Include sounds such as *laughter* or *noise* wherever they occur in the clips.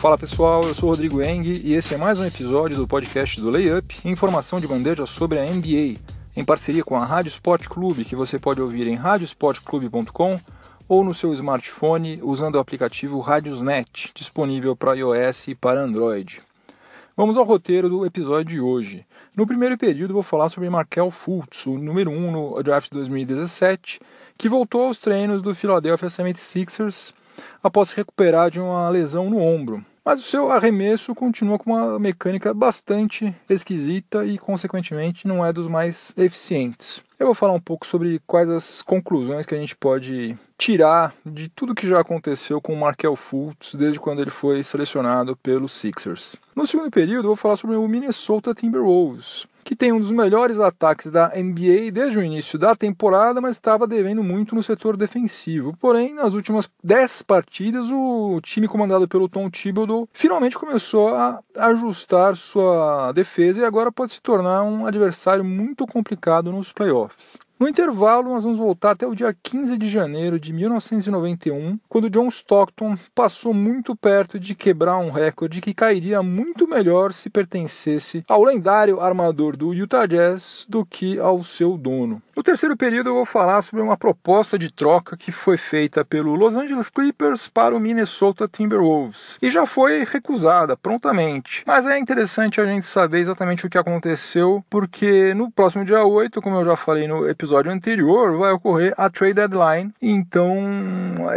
Fala pessoal, eu sou Rodrigo Eng e esse é mais um episódio do podcast do Layup, informação de bandeja sobre a NBA, em parceria com a Rádio Sport Clube, que você pode ouvir em radiosportclube.com ou no seu smartphone usando o aplicativo Radiosnet, disponível para iOS e para Android. Vamos ao roteiro do episódio de hoje. No primeiro período vou falar sobre Markel Fultz, o número 1 no draft 2017, que voltou aos treinos do Philadelphia 76ers após se recuperar de uma lesão no ombro. Mas o seu arremesso continua com uma mecânica bastante esquisita e, consequentemente, não é dos mais eficientes. Eu vou falar um pouco sobre quais as conclusões que a gente pode tirar de tudo que já aconteceu com o Markel Fultz desde quando ele foi selecionado pelos Sixers. No segundo período, eu vou falar sobre o Minnesota Timberwolves, que tem um dos melhores ataques da NBA desde o início da temporada, mas estava devendo muito no setor defensivo. Porém, nas últimas 10 partidas, o time comandado pelo Tom Thibodeau finalmente começou a ajustar sua defesa e agora pode se tornar um adversário muito complicado nos playoffs. No intervalo, nós vamos voltar até o dia 15 de janeiro de 1991, quando John Stockton passou muito perto de quebrar um recorde que cairia muito melhor se pertencesse ao lendário armador do Utah Jazz do que ao seu dono. No terceiro período, eu vou falar sobre uma proposta de troca que foi feita pelo Los Angeles Clippers para o Minnesota Timberwolves e já foi recusada prontamente. Mas é interessante a gente saber exatamente o que aconteceu, porque no próximo dia 8, como eu já falei no episódio anterior, vai ocorrer a trade deadline. Então,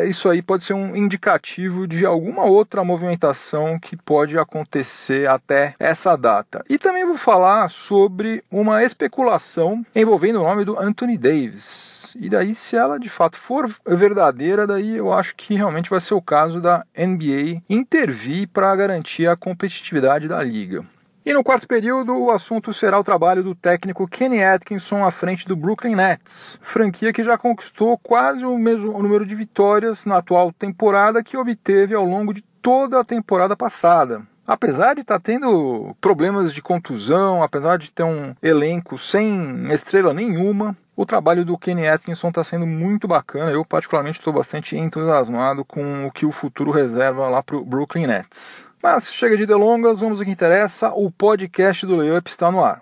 isso aí pode ser um indicativo de alguma outra movimentação que pode acontecer até essa data. E também vou falar sobre uma especulação envolvendo o nome do Anthony Davis. E daí, se ela de fato for verdadeira, daí eu acho que realmente vai ser o caso da NBA intervir para garantir a competitividade da liga. E no quarto período, o assunto será o trabalho do técnico Kenny Atkinson à frente do Brooklyn Nets, franquia que já conquistou quase o mesmo número de vitórias na atual temporada que obteve ao longo de toda a temporada passada. Apesar de estar tá tendo problemas de contusão, apesar de ter um elenco sem estrela nenhuma, o trabalho do Kenny Atkinson está sendo muito bacana. Eu, particularmente, estou bastante entusiasmado com o que o futuro reserva lá para o Brooklyn Nets. Mas chega de delongas, vamos ao que interessa. O podcast do Layup está no ar.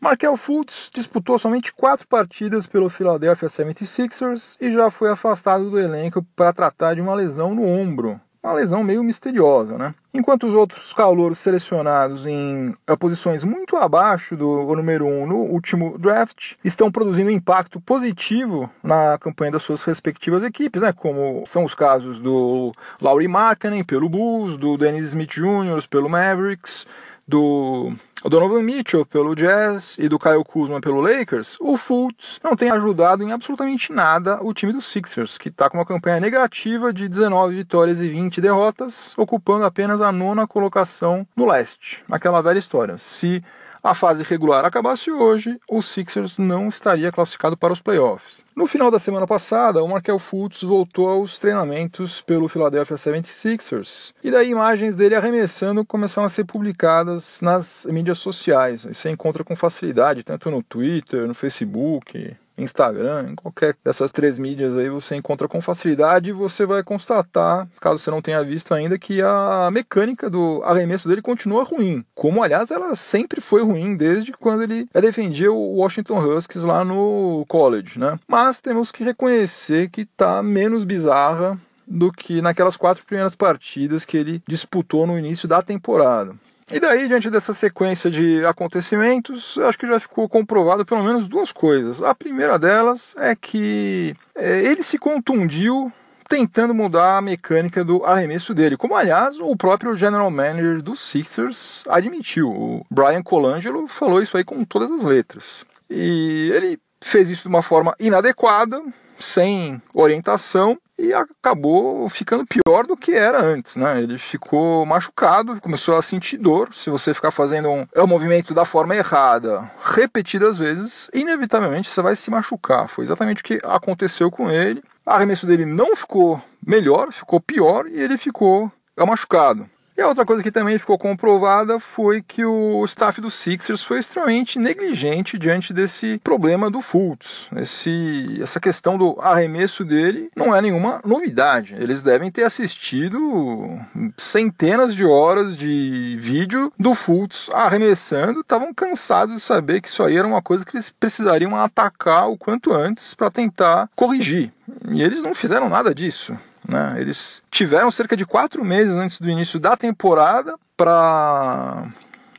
Markel Fultz disputou somente quatro partidas pelo Philadelphia 76ers e já foi afastado do elenco para tratar de uma lesão no ombro uma lesão meio misteriosa, né? Enquanto os outros calouros selecionados em eh, posições muito abaixo do número 1 um no último draft estão produzindo impacto positivo na campanha das suas respectivas equipes, né? Como são os casos do Laurie Markkanen pelo Bulls, do Dennis Smith Jr. pelo Mavericks, do Donovan Mitchell pelo Jazz e do Kyle Kuzma pelo Lakers, o Fultz não tem ajudado em absolutamente nada o time dos Sixers, que está com uma campanha negativa de 19 vitórias e 20 derrotas, ocupando apenas a nona colocação no leste. Aquela velha história. Se a fase regular acabasse hoje, o Sixers não estaria classificado para os playoffs. No final da semana passada, o Markel Fultz voltou aos treinamentos pelo Philadelphia 76ers, e daí imagens dele arremessando começaram a ser publicadas nas mídias sociais. Você encontra com facilidade, tanto no Twitter, no Facebook, Instagram, em qualquer dessas três mídias aí você encontra com facilidade e você vai constatar, caso você não tenha visto ainda, que a mecânica do arremesso dele continua ruim. Como, aliás, ela sempre foi ruim desde quando ele defendia o Washington Huskies lá no college, né? Mas temos que reconhecer que tá menos bizarra do que naquelas quatro primeiras partidas que ele disputou no início da temporada. E daí, diante dessa sequência de acontecimentos, acho que já ficou comprovado pelo menos duas coisas. A primeira delas é que é, ele se contundiu tentando mudar a mecânica do arremesso dele, como aliás o próprio general manager dos Sixers admitiu. O Brian Colangelo falou isso aí com todas as letras. E ele fez isso de uma forma inadequada, sem orientação, e acabou ficando pior do que era antes, né? Ele ficou machucado, começou a sentir dor. Se você ficar fazendo um, é um movimento da forma errada repetidas vezes, inevitavelmente você vai se machucar. Foi exatamente o que aconteceu com ele. O arremesso dele não ficou melhor, ficou pior e ele ficou machucado. E a outra coisa que também ficou comprovada foi que o staff do Sixers foi extremamente negligente diante desse problema do Fultz. Esse, essa questão do arremesso dele não é nenhuma novidade. Eles devem ter assistido centenas de horas de vídeo do Fultz arremessando, estavam cansados de saber que isso aí era uma coisa que eles precisariam atacar o quanto antes para tentar corrigir. E eles não fizeram nada disso. Né? Eles tiveram cerca de quatro meses antes do início da temporada para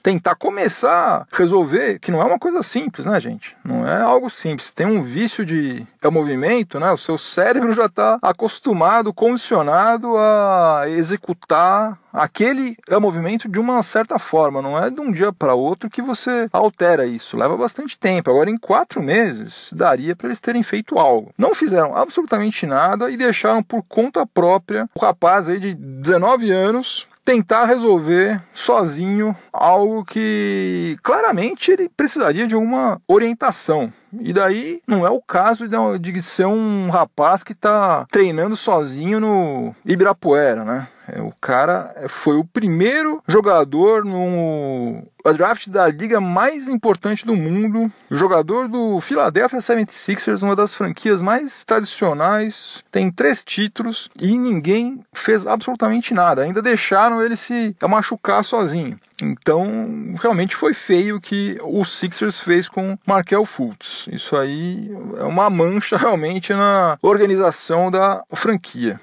tentar começar a resolver, que não é uma coisa simples, né, gente? Não é algo simples. Tem um vício de é movimento, né? O seu cérebro já está acostumado, condicionado a executar aquele é movimento de uma certa forma. Não é de um dia para outro que você altera isso. Leva bastante tempo. Agora, em quatro meses, daria para eles terem feito algo. Não fizeram absolutamente nada e deixaram por conta própria o rapaz aí de 19 anos tentar resolver sozinho algo que claramente ele precisaria de uma orientação. E daí não é o caso de ser um rapaz que está treinando sozinho no Ibirapuera, né? É, o cara foi o primeiro jogador no draft da liga mais importante do mundo, jogador do Philadelphia 76ers, uma das franquias mais tradicionais, tem três títulos e ninguém fez absolutamente nada. Ainda deixaram ele se machucar sozinho. Então, realmente foi feio o que o Sixers fez com Markel Fultz. Isso aí é uma mancha *laughs* realmente na organização da franquia.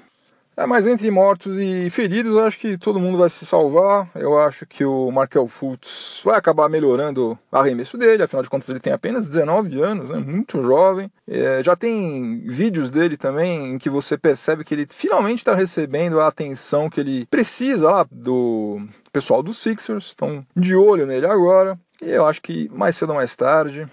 É, mas entre mortos e feridos, eu acho que todo mundo vai se salvar. Eu acho que o Markel Fultz vai acabar melhorando o arremesso dele, afinal de contas ele tem apenas 19 anos, né? muito jovem. É, já tem vídeos dele também em que você percebe que ele finalmente está recebendo a atenção que ele precisa lá do pessoal do Sixers. Estão de olho nele agora. E eu acho que mais cedo ou mais tarde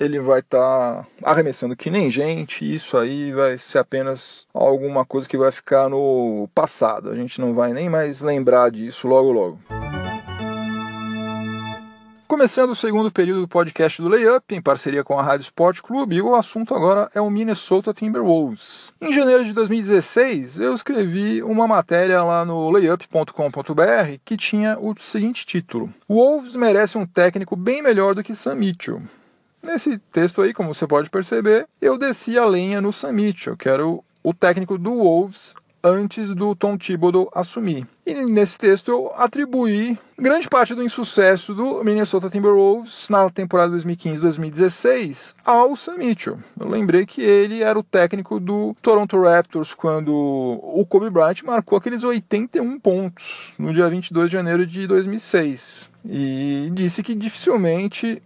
ele vai estar tá arremessando que nem gente, isso aí vai ser apenas alguma coisa que vai ficar no passado. A gente não vai nem mais lembrar disso logo logo. Começando o segundo período do podcast do Layup, em parceria com a Rádio Sport Clube, o assunto agora é o Minnesota Timberwolves. Em janeiro de 2016, eu escrevi uma matéria lá no layup.com.br que tinha o seguinte título: Wolves merece um técnico bem melhor do que Sam Mitchell. Nesse texto aí, como você pode perceber, eu desci a lenha no Sam Mitchell, que era o, o técnico do Wolves antes do Tom Thibodeau assumir. E nesse texto eu atribuí grande parte do insucesso do Minnesota Timberwolves na temporada 2015-2016 ao Sam Mitchell. Eu lembrei que ele era o técnico do Toronto Raptors quando o Kobe Bryant marcou aqueles 81 pontos no dia 22 de janeiro de 2006. E disse que dificilmente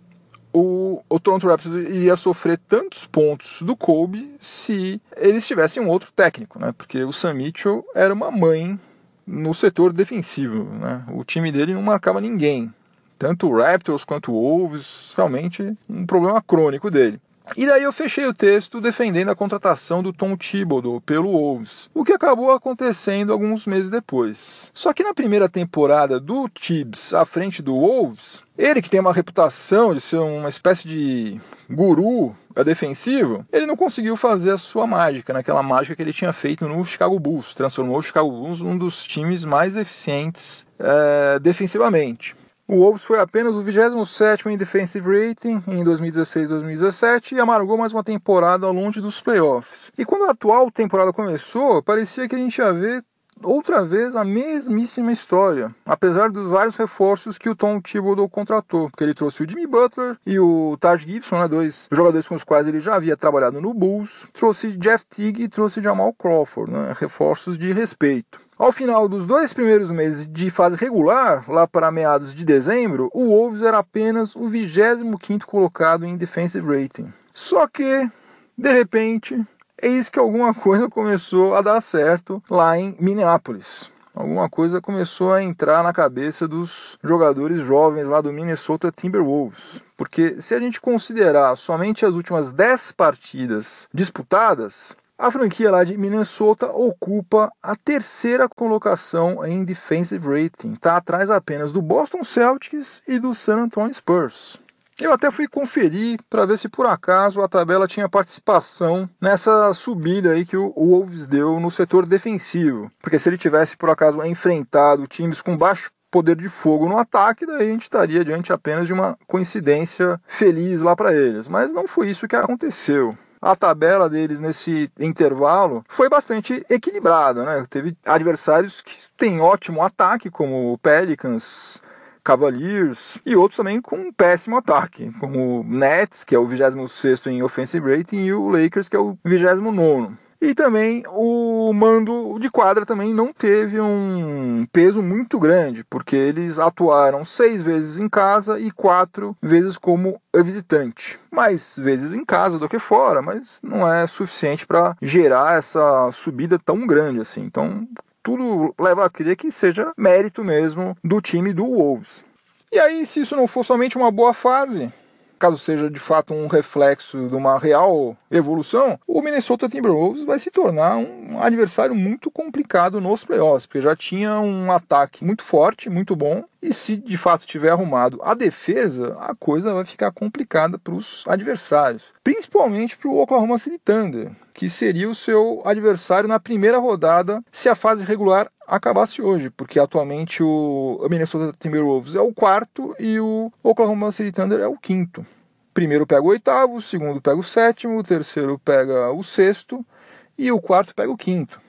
o, o Toronto Raptors iria sofrer tantos pontos do Kobe se eles tivessem um outro técnico, né? Porque o Sam Mitchell era uma mãe no setor defensivo, né? O time dele não marcava ninguém. Tanto o Raptors quanto o Wolves, realmente um problema crônico dele. E daí eu fechei o texto defendendo a contratação do Tom Thibodeau pelo Wolves, o que acabou acontecendo alguns meses depois. Só que na primeira temporada do Tibbs à frente do Wolves, ele que tem uma reputação de ser uma espécie de guru defensivo, ele não conseguiu fazer a sua mágica, naquela mágica que ele tinha feito no Chicago Bulls, transformou o Chicago Bulls num dos times mais eficientes é, defensivamente. O Wolves foi apenas o 27 em defensive rating em 2016-2017 e amargou mais uma temporada longe dos playoffs. E quando a atual temporada começou, parecia que a gente ia ver outra vez a mesmíssima história, apesar dos vários reforços que o Tom Thibodeau contratou, porque ele trouxe o Jimmy Butler e o Taj Gibson, né, dois jogadores com os quais ele já havia trabalhado no Bulls, trouxe Jeff Teague e trouxe Jamal Crawford, né, reforços de respeito. Ao final dos dois primeiros meses de fase regular, lá para meados de dezembro, o Wolves era apenas o 25º colocado em defensive rating. Só que, de repente, eis que alguma *laughs* coisa começou a dar certo lá em Minneapolis. Alguma coisa começou a entrar na cabeça dos jogadores jovens lá do Minnesota Timberwolves. Porque se a gente considerar somente as últimas 10 partidas disputadas, a franquia lá de Minnesota ocupa a terceira colocação em defensive rating, está atrás apenas do Boston Celtics e do San Antonio Spurs. Eu até fui conferir para ver se por acaso a tabela tinha participação nessa subida aí que o Wolves deu no setor defensivo. Porque se ele tivesse por acaso enfrentado times com baixo poder de fogo no ataque, daí a gente estaria diante apenas de uma coincidência feliz lá para eles. Mas não foi isso que aconteceu a tabela deles nesse intervalo foi bastante equilibrada, né? Teve adversários que têm ótimo ataque, como o Pelicans, Cavaliers e outros também com um péssimo ataque, como o Nets, que é o 26 em offensive rating, e o Lakers, que é o 29 e também o mando de quadra também não teve um peso muito grande, porque eles atuaram seis vezes em casa e quatro vezes como visitante. Mais vezes em casa do que fora, mas não é suficiente para gerar essa subida tão grande assim. Então, tudo leva a crer que seja mérito mesmo do time do Wolves. E aí, se isso não for somente uma boa fase, caso seja de fato um reflexo de uma real evolução, o Minnesota Timberwolves vai se tornar um adversário muito complicado nos playoffs, porque já tinha um ataque muito forte, muito bom, e se de fato tiver arrumado a defesa, a coisa vai ficar complicada para os adversários, principalmente para o Oklahoma City Thunder, que seria o seu adversário na primeira rodada se a fase regular acabasse hoje, porque atualmente o Minnesota Timberwolves é o quarto e o Oklahoma City Thunder é o quinto. Primeiro pega o oitavo, segundo pega o sétimo, o terceiro pega o sexto e o quarto pega o quinto.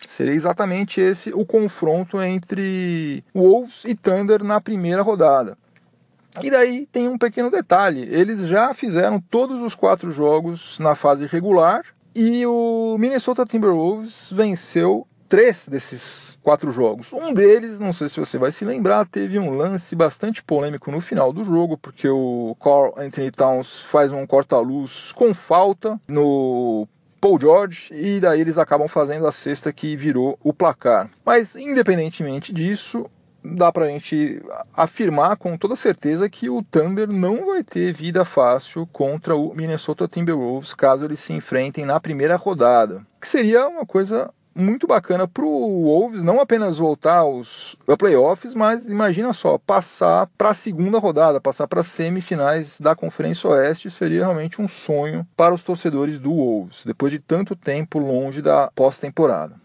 Seria exatamente esse o confronto entre Wolves e Thunder na primeira rodada. E daí tem um pequeno detalhe: eles já fizeram todos os quatro jogos na fase regular e o Minnesota Timberwolves venceu três desses quatro jogos. Um deles, não sei se você vai se lembrar, teve um lance bastante polêmico no final do jogo, porque o Carl Anthony Towns faz um corta-luz com falta no Paul George e daí eles acabam fazendo a cesta que virou o placar. Mas independentemente disso, dá pra gente afirmar com toda certeza que o Thunder não vai ter vida fácil contra o Minnesota Timberwolves caso eles se enfrentem na primeira rodada. Que seria uma coisa muito bacana para o Wolves não apenas voltar aos playoffs, mas imagina só, passar para a segunda rodada, passar para as semifinais da Conferência Oeste seria realmente um sonho para os torcedores do Wolves, depois de tanto tempo longe da pós-temporada.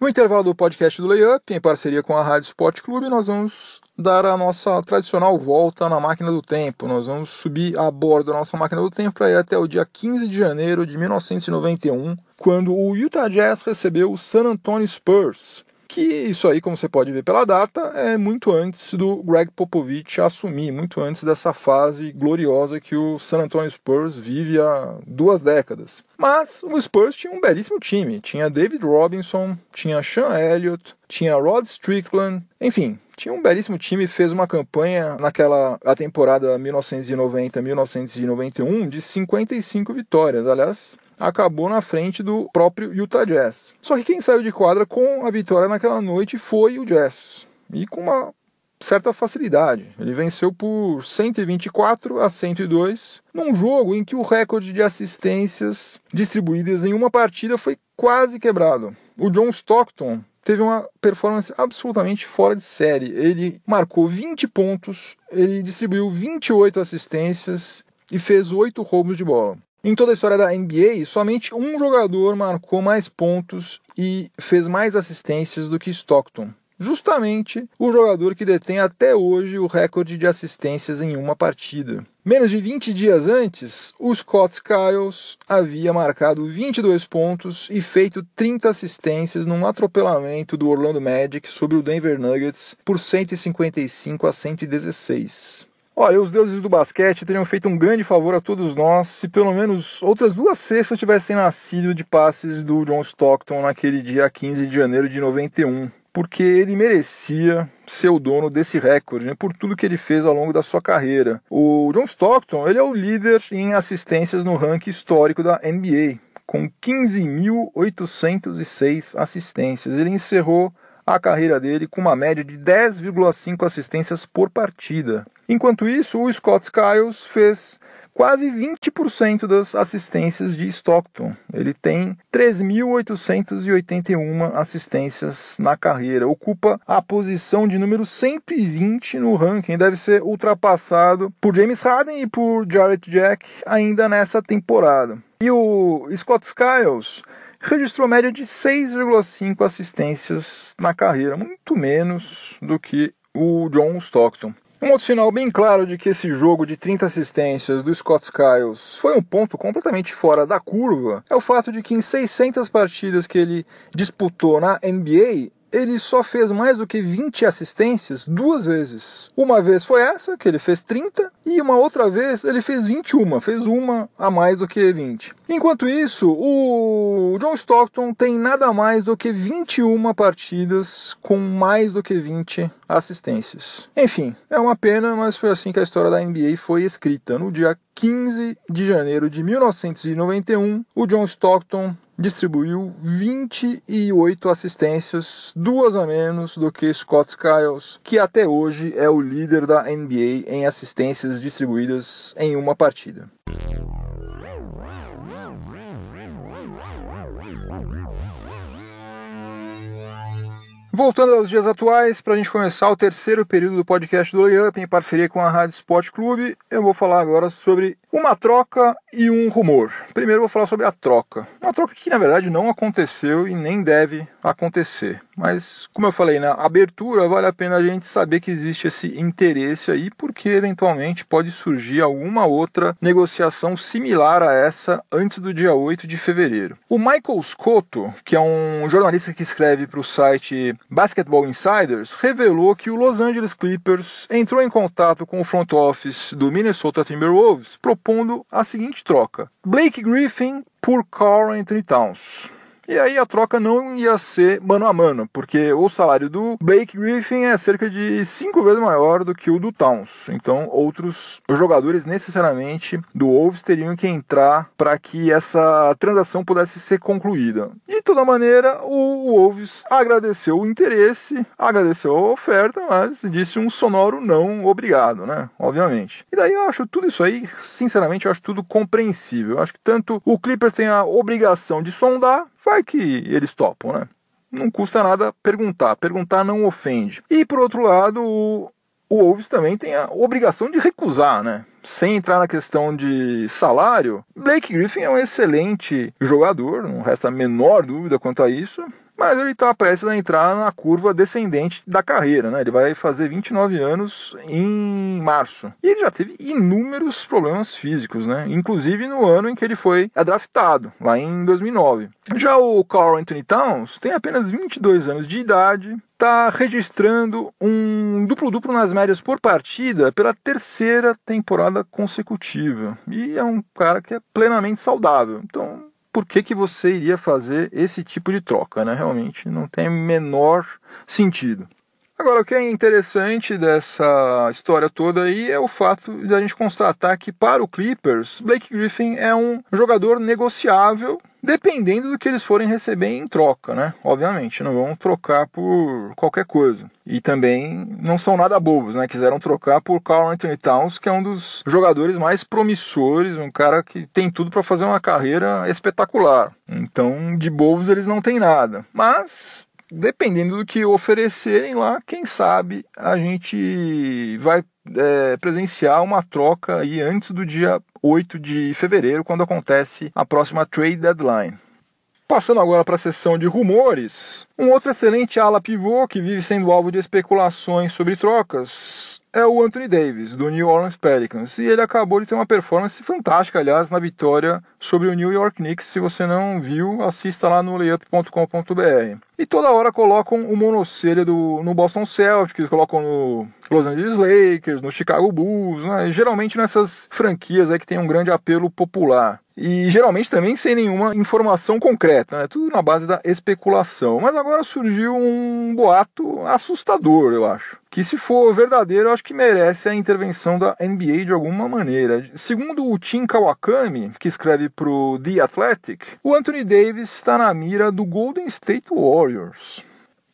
No intervalo do podcast do Layup, em parceria com a Rádio Sport Clube, nós vamos dar a nossa tradicional volta na máquina do tempo. Nós vamos subir a bordo da nossa máquina do tempo para ir até o dia 15 de janeiro de 1991, quando o Utah Jazz recebeu o San Antonio Spurs. Que isso aí, como você pode ver pela data, é muito antes do Greg Popovich assumir, muito antes dessa fase gloriosa que o San Antonio Spurs vive há duas décadas. Mas o Spurs tinha um belíssimo time. Tinha David Robinson, tinha Sean Elliott, tinha Rod Strickland, enfim, tinha um belíssimo time, fez uma campanha naquela a temporada 1990-1991 de 55 vitórias. Aliás, acabou na frente do próprio Utah Jazz. Só que quem saiu de quadra com a vitória naquela noite foi o Jazz. E com uma certa facilidade. Ele venceu por 124 a 102, num jogo em que o recorde de assistências distribuídas em uma partida foi quase quebrado. O John Stockton teve uma performance absolutamente fora de série. Ele marcou 20 pontos, ele distribuiu 28 assistências e fez 8 roubos de bola. Em toda a história da NBA, somente um jogador marcou mais pontos e fez mais assistências do que Stockton. Justamente o jogador que detém até hoje o recorde de assistências em uma partida. Menos de 20 dias antes, o Scott Skiles havia marcado 22 pontos e feito 30 assistências num atropelamento do Orlando Magic sobre o Denver Nuggets por 155 a 116. Olha, os deuses do basquete teriam feito um grande favor a todos nós se pelo menos outras duas cestas tivessem nascido de passes do John Stockton naquele dia 15 de janeiro de 91, porque ele merecia ser o dono desse recorde, né, por tudo que ele fez ao longo da sua carreira. O John Stockton ele é o líder em assistências no ranking histórico da NBA, com 15.806 assistências. Ele encerrou a carreira dele com uma média de 10,5 assistências por partida. Enquanto isso, o Scott Skiles fez quase 20% das assistências de Stockton. Ele tem 3.881 assistências na carreira. Ocupa a posição de número 120 no ranking. Deve ser ultrapassado por James Harden e por Jarrett Jack ainda nessa temporada. E o Scott Skiles registrou média de 6,5 assistências na carreira, muito menos do que o John Stockton. Um outro final bem claro de que esse jogo de 30 assistências do Scott Skiles foi um ponto completamente fora da curva é o fato de que em 600 partidas que ele disputou na NBA, ele só fez mais do que 20 assistências duas vezes. Uma vez foi essa, que ele fez 30, e uma outra vez ele fez 21, fez uma a mais do que 20. Enquanto isso, o John Stockton tem nada mais do que 21 partidas com mais do que 20 assistências. Enfim, é uma pena, mas foi assim que a história da NBA foi escrita. No dia 15 de janeiro de 1991, o John Stockton distribuiu 28 assistências, duas a menos do que Scott Skiles, que até hoje é o líder da NBA em assistências distribuídas em uma partida. Voltando aos dias atuais, para a gente começar o terceiro período do podcast do Layup em parceria com a Rádio Sport Clube, eu vou falar agora sobre uma troca e um rumor. Primeiro vou falar sobre a troca. Uma troca que na verdade não aconteceu e nem deve acontecer. Mas, como eu falei na abertura, vale a pena a gente saber que existe esse interesse aí, porque eventualmente pode surgir alguma outra negociação similar a essa antes do dia 8 de fevereiro. O Michael Scotto, que é um jornalista que escreve para o site Basketball Insiders, revelou que o Los Angeles Clippers entrou em contato com o front office do Minnesota Timberwolves propondo a seguinte troca: Blake Griffin por Carl Anthony Towns. E aí a troca não ia ser mano a mano, porque o salário do Blake Griffin é cerca de cinco vezes maior do que o do Towns. Então, outros jogadores necessariamente do Wolves teriam que entrar para que essa transação pudesse ser concluída. De toda maneira, o Wolves agradeceu o interesse, agradeceu a oferta, mas disse um sonoro não obrigado, né? Obviamente. E daí eu acho tudo isso aí, sinceramente, eu acho tudo compreensível. Eu acho que tanto o Clippers tem a obrigação de sondar, vai que eles topam, né? Não custa nada perguntar. Perguntar não ofende. E por outro lado, o, Wolves também tem a obrigação de recusar, né? Sem entrar na questão de salário, Blake Griffin é um excelente jogador, não resta a menor dúvida quanto a isso mas ele está prestes a entrar na curva descendente da carreira, né? Ele vai fazer 29 anos em março. E ele já teve inúmeros problemas físicos, né? Inclusive no ano em que ele foi draftado, lá em 2009. Já o Carl Anthony Towns tem apenas 22 anos de idade, está registrando um duplo-duplo nas médias por partida pela terceira temporada consecutiva. E é um cara que é plenamente saudável. Então, por que, que você iria fazer esse tipo de troca, né? Realmente não tem menor sentido. Agora, o que é interessante dessa história toda aí é o fato de a gente constatar que para o Clippers, Blake Griffin é um jogador negociável dependendo do que eles forem receber em troca, né? Obviamente, não vão trocar por qualquer coisa. E também não são nada bobos, né? Quiseram trocar por Carl Anthony Towns, que é um dos jogadores mais promissores, um cara que tem tudo para fazer uma carreira espetacular. Então, de bobos eles não têm nada. Mas dependendo do que oferecerem lá, quem sabe a gente vai é, presenciar uma troca aí antes do dia 8 de fevereiro, quando acontece a próxima trade deadline. Passando agora para a sessão de rumores, um outro excelente ala pivô que vive sendo alvo de especulações sobre trocas é o Anthony Davis, do New Orleans Pelicans. E ele acabou de ter uma performance fantástica, aliás, na vitória sobre o New York Knicks. Se você não viu, assista lá no layup.com.br. E toda hora colocam o monocelha do, no Boston Celtics, colocam no Los Angeles Lakers, no Chicago Bulls, né? geralmente nessas franquias aí que tem um grande apelo popular. E geralmente também sem nenhuma informação concreta, né? tudo na base da especulação. Mas agora surgiu um boato assustador, eu acho. Que se for verdadeiro, eu acho que merece a intervenção da NBA de alguma maneira. Segundo o Tim Kawakami, que escreve para o The Athletic, o Anthony Davis está na mira do Golden State Warriors.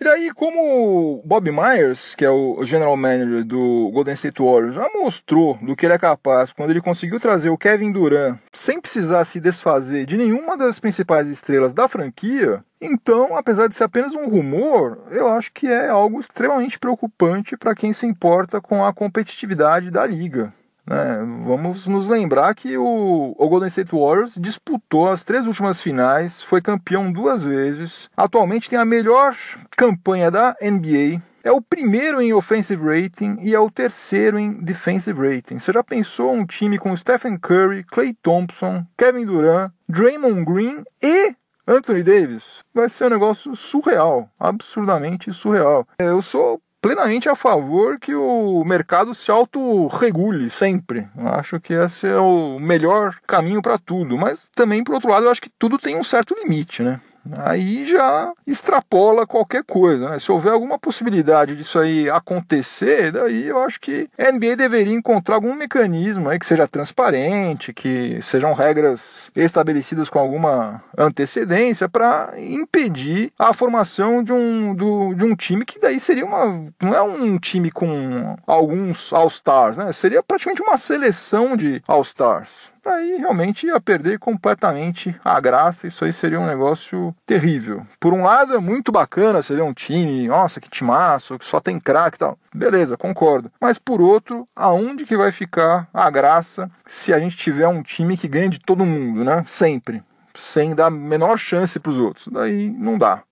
E aí, como Bob Myers, que é o general manager do Golden State Warriors, já mostrou do que ele é capaz quando ele conseguiu trazer o Kevin Durant sem precisar se desfazer de nenhuma das principais estrelas da franquia, então, apesar de ser apenas um rumor, eu acho que é algo extremamente preocupante para quem se importa com a competitividade da liga. Né? Vamos nos lembrar que o, o, Golden State Warriors disputou as três últimas finais, foi campeão duas vezes, atualmente tem a melhor campanha da NBA. É o primeiro em offensive rating e é o terceiro em defensive rating. Você já pensou um time com Stephen Curry, Klay Thompson, Kevin Durant, Draymond Green e Anthony Davis? Vai ser um negócio surreal, absurdamente surreal. Eu sou plenamente a favor que o mercado se autorregule sempre. Acho que esse é o melhor caminho para tudo. Mas também, por outro lado, eu acho que tudo tem um certo limite, né? Aí já extrapola qualquer coisa. Né? Se houver alguma possibilidade disso aí acontecer, daí eu acho que a NBA deveria encontrar algum mecanismo aí que seja transparente, que sejam regras estabelecidas com alguma antecedência para impedir a formação de um, do, de um time que daí seria uma. não é um time com alguns All-Stars, né? Seria praticamente uma seleção de All-Stars aí realmente ia perder completamente a graça. Isso aí seria um negócio terrível. Por um lado, é muito bacana você ver um time, nossa, que timaço, que só tem craque e tal. Beleza, concordo. Mas por outro, aonde que vai ficar a graça se a gente tiver um time que ganha de todo mundo, né? Sempre. Sem dar menor chance para os outros. Daí não dá.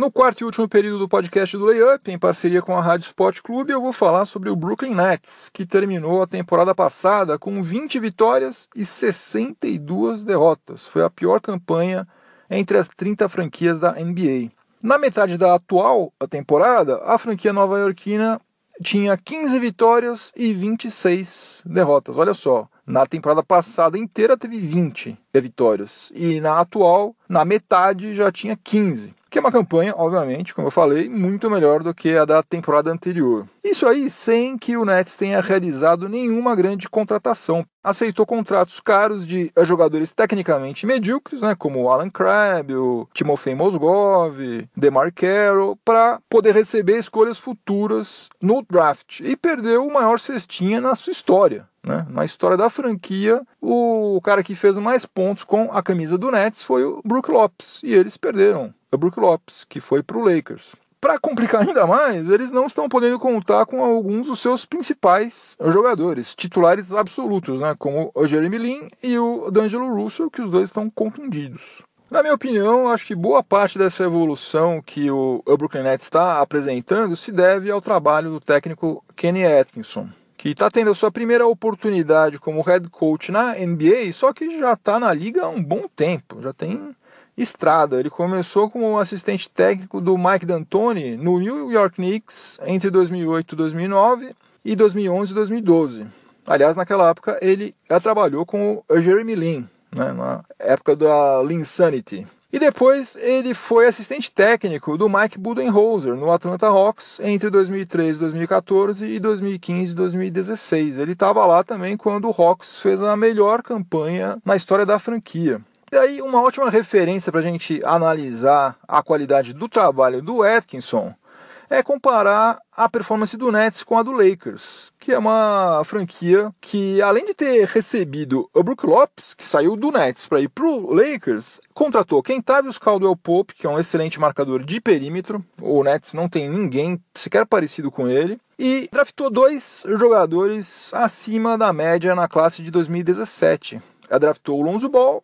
No quarto e último período do podcast do Layup, em parceria com a Rádio Sport Clube, eu vou falar sobre o Brooklyn Nets, que terminou a temporada passada com 20 vitórias e 62 derrotas. Foi a pior campanha entre as 30 franquias da NBA. Na metade da atual temporada, a franquia nova-iorquina tinha 15 vitórias e 26 derrotas. Olha só, na temporada passada inteira teve 20 vitórias e na atual, na metade já tinha 15 que é uma campanha, obviamente, como eu falei, muito melhor do que a da temporada anterior. Isso aí sem que o Nets tenha realizado nenhuma grande contratação. Aceitou contratos caros de jogadores tecnicamente medíocres, né, como o Alan Crabb, o Timofey Mozgov, DeMar Carroll, para poder receber escolhas futuras no draft. E perdeu o maior cestinha na sua história. Né? Na história da franquia, o cara que fez mais pontos com a camisa do Nets foi o Brook Lopes. E eles perderam o Brook Lopes, que foi para o Lakers. Para complicar *laughs* ainda mais, eles não estão podendo contar com alguns dos seus principais jogadores, titulares absolutos, né? como o Jeremy Lin e o D'Angelo Russell, que os dois estão contundidos. Na minha opinião, acho que boa parte dessa evolução que o Brooklyn Nets está apresentando se deve ao trabalho do técnico Kenny Atkinson que está tendo a sua primeira oportunidade como head coach na NBA, só que já está na liga há um bom tempo, já tem estrada. Ele começou como assistente técnico do Mike D'Antoni no New York Knicks entre 2008 e 2009 e 2011 e 2012. Aliás, naquela época ele trabalhou com o Jeremy Lin, né, na época da Linsanity. E depois ele foi assistente técnico do Mike Budenholzer no Atlanta Hawks entre 2013 e 2014 e 2015 e 2016. Ele estava lá também quando o Hawks fez a melhor campanha na história da franquia. E aí, uma ótima referência para a gente analisar a qualidade do trabalho do Atkinson é comparar a performance do Nets com a do Lakers, que é uma franquia que, além de ter recebido o Brook Lopes, que saiu do Nets para ir para o Lakers, contratou Kentavious Caldwell Pope, que é um excelente marcador de perímetro. O Nets não tem ninguém sequer parecido com ele. E draftou dois jogadores acima da média na classe de 2017. A draftou o Lonzo Ball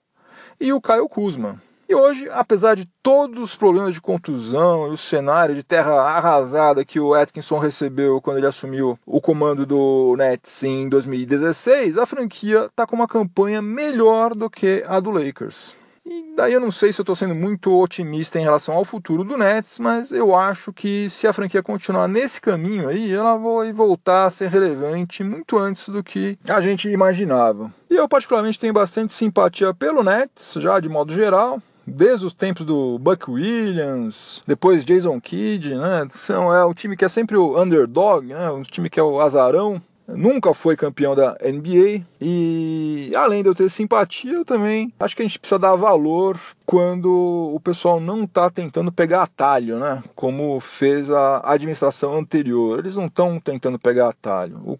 e o Kyle Kuzma. E hoje, apesar de todos os problemas de contusão e o cenário de terra arrasada que o Atkinson recebeu quando ele assumiu o comando do Nets em 2016, a franquia está com uma campanha melhor do que a do Lakers. E daí eu não sei se eu estou sendo muito otimista em relação ao futuro do Nets, mas eu acho que se a franquia continuar nesse caminho aí, ela vai voltar a ser relevante muito antes do que a gente imaginava. E eu particularmente tenho bastante simpatia pelo Nets, já de modo geral desde os tempos do Buck Williams, depois Jason Kidd, né? Então, é o time que é sempre o underdog, né? O time que é o azarão. Nunca foi campeão da NBA e além de eu ter simpatia, eu também acho que a gente precisa dar valor quando o pessoal não está tentando pegar atalho, né? Como fez a administração anterior. Eles não estão tentando pegar atalho. O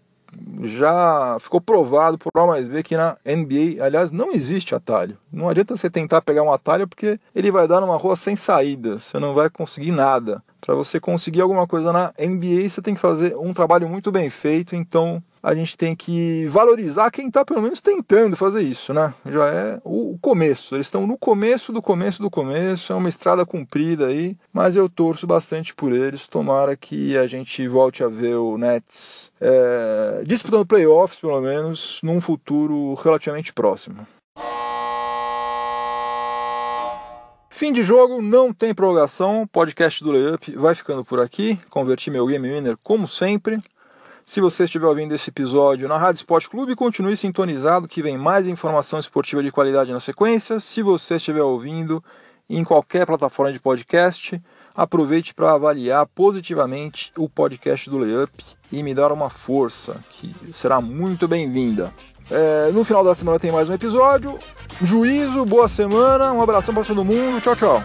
já ficou provado por A mais B que na NBA, aliás, não existe atalho. Não adianta você tentar pegar um atalho porque ele vai dar numa rua sem saída, você não vai conseguir nada. Para você conseguir alguma coisa na NBA, você tem que fazer um trabalho muito bem feito, então a gente tem que valorizar quem está pelo menos tentando fazer isso, né? Já é o começo. Eles estão no começo do começo do começo, é uma estrada comprida aí, mas eu torço bastante por eles. Tomara que a gente volte a ver o Nets é, disputando playoffs, pelo menos, num futuro relativamente próximo. Fim de jogo, não tem prorrogação. Podcast do Layup vai ficando por aqui. Converti meu Game Winner como sempre. Se você estiver ouvindo esse episódio na Rádio Esporte Clube, continue sintonizado que vem mais informação esportiva de qualidade na sequência. Se você estiver ouvindo em qualquer plataforma de podcast, aproveite para avaliar positivamente o podcast do Layup e me dar uma força, que será muito bem-vinda. É, no final da semana tem mais um episódio. Juízo, boa semana, um abração para todo mundo. Tchau, tchau.